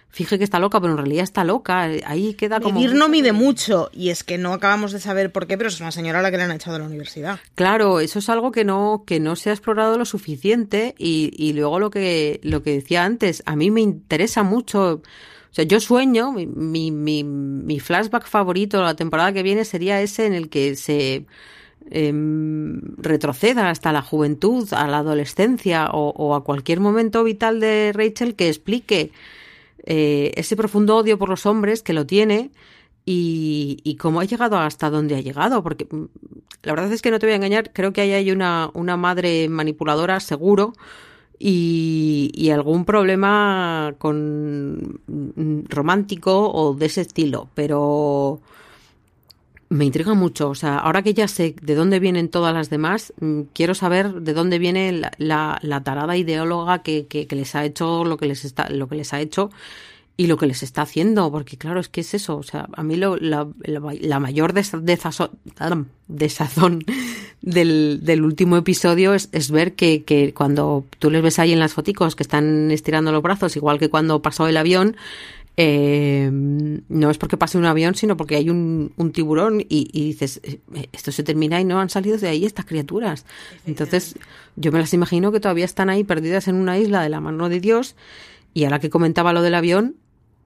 finge que está loca, pero en realidad está loca. Ahí queda como... Medir no mide mucho y es que no acabamos de saber por qué, pero es una señora a la que le han echado de la universidad. Claro, eso es algo que no, que no se ha explorado lo suficiente y, y luego lo que, lo que decía antes, a mí me interesa mucho o sea, yo sueño, mi, mi, mi, mi flashback favorito la temporada que viene sería ese en el que se eh, retroceda hasta la juventud, a la adolescencia o, a cualquier momento vital de Rachel que explique eh, ese profundo odio por los hombres que lo tiene y, cómo ha llegado hasta donde ha llegado. Porque mm, la verdad es que no te voy a engañar, creo que ahí hay una, una madre manipuladora, seguro y, y, algún problema con romántico o de ese estilo, pero me intriga mucho. O sea, ahora que ya sé de dónde vienen todas las demás, mm, quiero saber de dónde viene la, la, la tarada ideóloga que, que, que, les ha hecho lo que les está, lo que les ha hecho y lo que les está haciendo, porque claro, es que es eso, o sea, a mí lo, la, mayor desazón, desazón del, del último episodio es, es ver que, que, cuando tú les ves ahí en las foticos que están estirando los brazos, igual que cuando pasó el avión, eh, no es porque pase un avión, sino porque hay un, un tiburón y, y, dices, eh, esto se termina y no han salido de ahí estas criaturas. Entonces, yo me las imagino que todavía están ahí perdidas en una isla de la mano de Dios. Y ahora que comentaba lo del avión,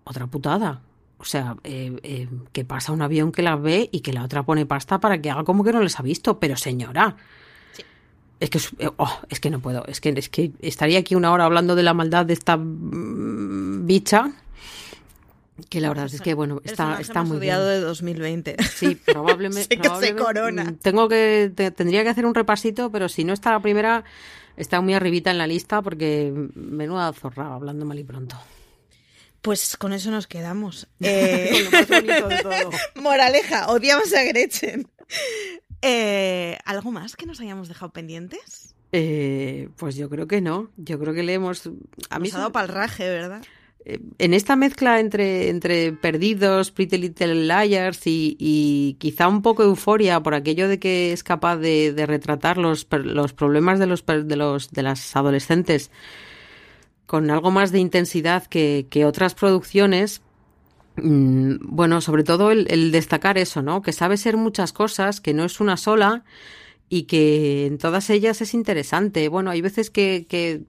otra putada. O sea, eh, eh, que pasa un avión que la ve y que la otra pone pasta para que haga como que no les ha visto. Pero señora, es que eh, oh, es que no puedo. Es que es que estaría aquí una hora hablando de la maldad de esta mm, bicha. Que la verdad es que bueno, está, está muy bien. de 2020. Sí, probablemente. probablemente se corona. Tengo que te, tendría que hacer un repasito, pero si no está la primera, está muy arribita en la lista porque menuda zorra hablando mal y pronto. Pues con eso nos quedamos. Eh... Moraleja, odiamos a Gretchen. Eh, ¿Algo más que nos hayamos dejado pendientes? Eh, pues yo creo que no. Yo creo que le hemos. A mí nos ha dado palraje, ¿verdad? En esta mezcla entre, entre Perdidos, Pretty Little Liars y, y, quizá un poco euforia por aquello de que es capaz de, de retratar los, los problemas de los, de los de las adolescentes con algo más de intensidad que, que otras producciones, mmm, bueno, sobre todo el, el, destacar eso, ¿no? Que sabe ser muchas cosas, que no es una sola y que en todas ellas es interesante. Bueno, hay veces que, que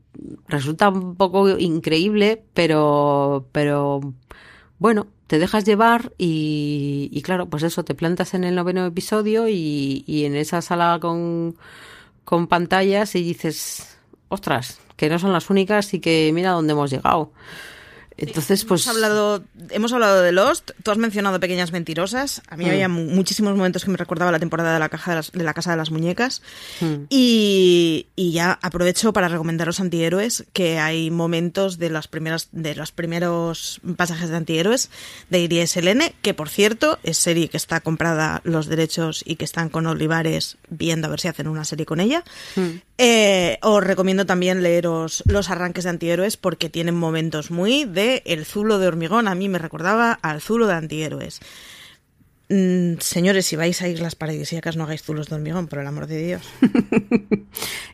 resulta un poco increíble, pero, pero, bueno, te dejas llevar y, y claro, pues eso, te plantas en el noveno episodio y, y en esa sala con, con pantallas y dices, ostras, que no son las únicas y que mira dónde hemos llegado. Entonces, pues... Hemos hablado, hemos hablado de Lost, tú has mencionado Pequeñas Mentirosas, a mí Mm. había mu- muchísimos momentos que me recordaba la temporada de la, caja de, las- de la Casa de las Muñecas Mm. y, y ya aprovecho para recomendaros Antihéroes, que hay momentos de, las primeras, de los primeros pasajes de Antihéroes de Iris Selene, que por cierto es serie que está comprada los derechos y que están con Olivares viendo a ver si hacen una serie con ella. Eh, os recomiendo también leeros los arranques de antihéroes porque tienen momentos muy de el zulo de hormigón. A mí me recordaba al zulo de antihéroes. Mm, señores, si vais a Islas Paradisíacas no hagáis zulos de hormigón, por el amor de Dios.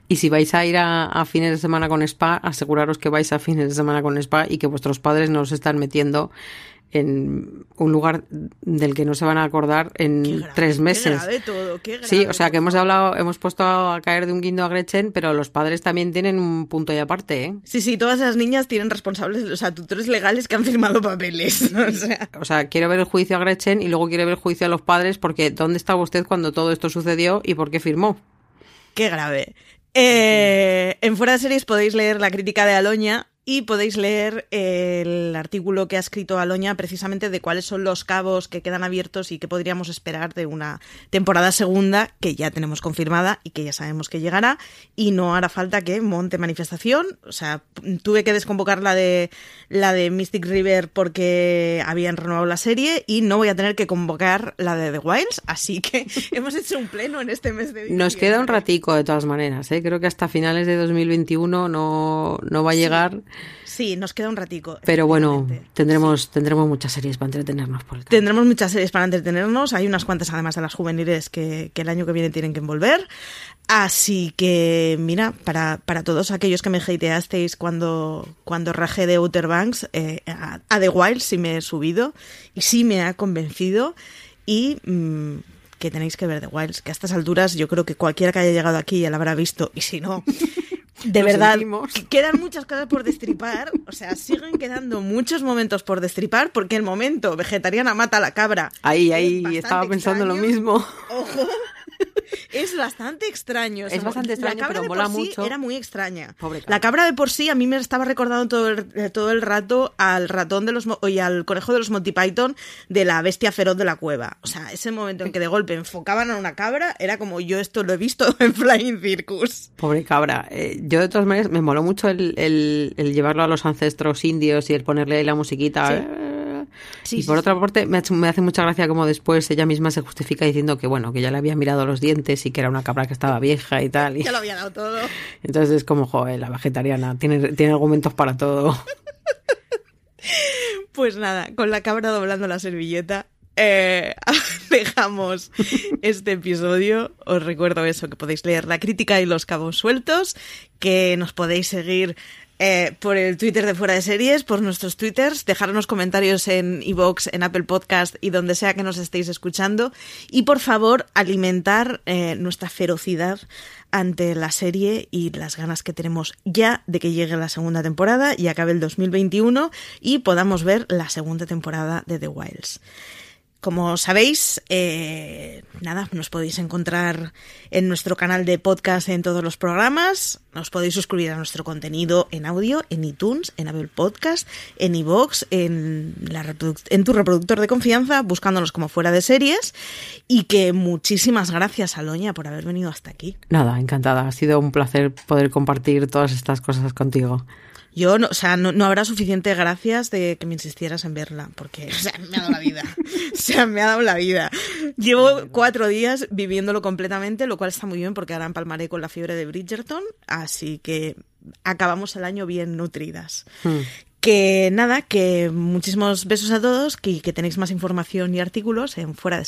Y si vais a ir a, a fines de semana con spa, aseguraros que vais a fines de semana con spa y que vuestros padres no os están metiendo en un lugar del que no se van a acordar en Qué grave, tres qué meses. grave todo, qué Sí, grave, o sea que hemos hablado, hemos puesto a caer de un guindo a Gretchen, pero los padres también tienen un punto y aparte, ¿eh? Sí, sí, todas esas niñas tienen responsables, o sea, tutores legales que han firmado papeles. O sea, O sea, quiero ver el juicio a Gretchen y luego quiero ver el juicio a los padres porque ¿dónde estaba usted cuando todo esto sucedió y por qué firmó? Qué grave. Eh, en Fuera de Series podéis leer la crítica de Aloña y podéis leer el artículo que ha escrito Aloña precisamente de cuáles son los cabos que quedan abiertos y qué podríamos esperar de una temporada segunda que ya tenemos confirmada y que ya sabemos que llegará y no hará falta que monte manifestación. O sea, tuve que desconvocar la de la de Mystic River porque habían renovado la serie y no voy a tener que convocar la de The Wilds, así que hemos hecho un pleno en este mes de Nos queda un diciembre. ratico de todas maneras, ¿eh? Creo que hasta finales de 2021 no, no va a llegar, Sí, nos queda un ratico. pero bueno, tendremos, tendremos muchas series para entretenernos por el camino. Tendremos muchas series para entretenernos. Hay unas cuantas, además de las juveniles, que, que el año que viene tienen que envolver. Así que, mira, para, para todos aquellos que me hateasteis cuando, cuando rajé de Outer Banks, eh, a, a The Wild sí me he subido y sí me ha convencido. Y mm, que tenéis que ver The Wilds, que a estas alturas yo creo que cualquiera que haya llegado aquí ya la habrá visto. Y si no, de verdad, sentimos. quedan muchas cosas por destripar. O sea, siguen quedando muchos momentos por destripar porque el momento vegetariana mata a la cabra. Ahí, ahí, estaba pensando lo mismo. Ojo. Es bastante extraño. Es bastante la extraño, cabra pero de mola por sí mucho. Era muy extraña. Pobre cabra. La cabra de por sí a mí me estaba recordando todo el, eh, todo el rato al ratón de los y al conejo de los Monty Python de la bestia feroz de la cueva. O sea, ese momento en que de golpe enfocaban a una cabra era como yo esto lo he visto en Flying Circus. Pobre cabra. Eh, yo de todas maneras me moló mucho el, el- el llevarlo a los ancestros indios y el ponerle ahí la musiquita. Sí. Eh, Sí, y por sí. otra parte me, ha hecho- me hace mucha gracia como después ella misma se justifica diciendo que bueno, que ya le había mirado los dientes y que era una cabra que estaba vieja y tal. Y... Ya lo había dado todo. Entonces es como, joder, la vegetariana tiene, tiene argumentos para todo. Pues nada, con la cabra doblando la servilleta, eh, dejamos este episodio. Os recuerdo eso, que podéis leer la crítica y los cabos sueltos, que nos podéis seguir eh, por el Twitter de Fuera de Series, por nuestros Twitters, dejarnos comentarios en iVoox, en Apple Podcast y donde sea que nos estéis escuchando. Y por favor, alimentar eh, nuestra ferocidad ante la serie y las ganas que tenemos ya de que llegue la segunda temporada y acabe el 2021 y podamos ver la segunda temporada de The Wilds. Como sabéis, eh, nada, nos podéis encontrar en nuestro canal de podcast en todos los programas. Os podéis suscribir a nuestro contenido en audio, en iTunes, en Apple Podcast, en iVoox, en, en tu reproductor de confianza, buscándonos como fuera de series. Y que muchísimas gracias, Aloña, por haber venido hasta aquí. Nada, encantada. Ha sido un placer poder compartir todas estas cosas contigo. Yo, no, o sea, no, no habrá suficiente gracias de que me insistieras en verla, porque, o sea, me ha dado la vida. O sea, me ha dado la vida. Llevo cuatro días viviéndolo completamente, lo cual está muy bien porque ahora empalmaré con la fiebre de Bridgerton, así que acabamos el año bien nutridas. Hmm. Que nada, que muchísimos besos a todos, que, que tenéis más información y artículos en fuera